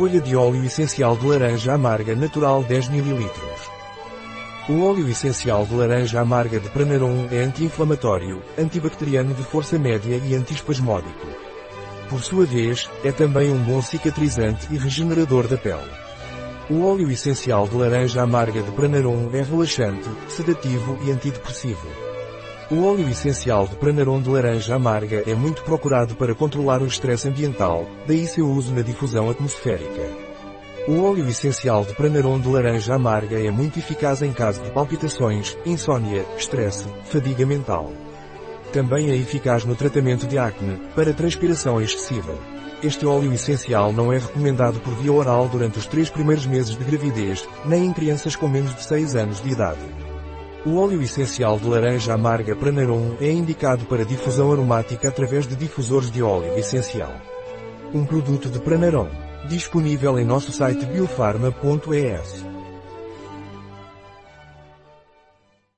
folha de óleo essencial de laranja amarga natural 10 ml. O óleo essencial de laranja amarga de Pranarum é anti-inflamatório, antibacteriano de força média e antiespasmódico. Por sua vez, é também um bom cicatrizante e regenerador da pele. O óleo essencial de laranja amarga de Pranarum é relaxante, sedativo e antidepressivo. O óleo essencial de Pranarum de laranja amarga é muito procurado para controlar o estresse ambiental, daí seu uso na difusão atmosférica. O óleo essencial de Pranarum de laranja amarga é muito eficaz em caso de palpitações, insônia, estresse, fadiga mental. Também é eficaz no tratamento de acne, para transpiração excessiva. Este óleo essencial não é recomendado por via oral durante os três primeiros meses de gravidez, nem em crianças com menos de 6 anos de idade. O óleo essencial de laranja amarga Pranarum é indicado para difusão aromática através de difusores de óleo essencial. Um produto de Pranarum. Disponível em nosso site biofarma.es.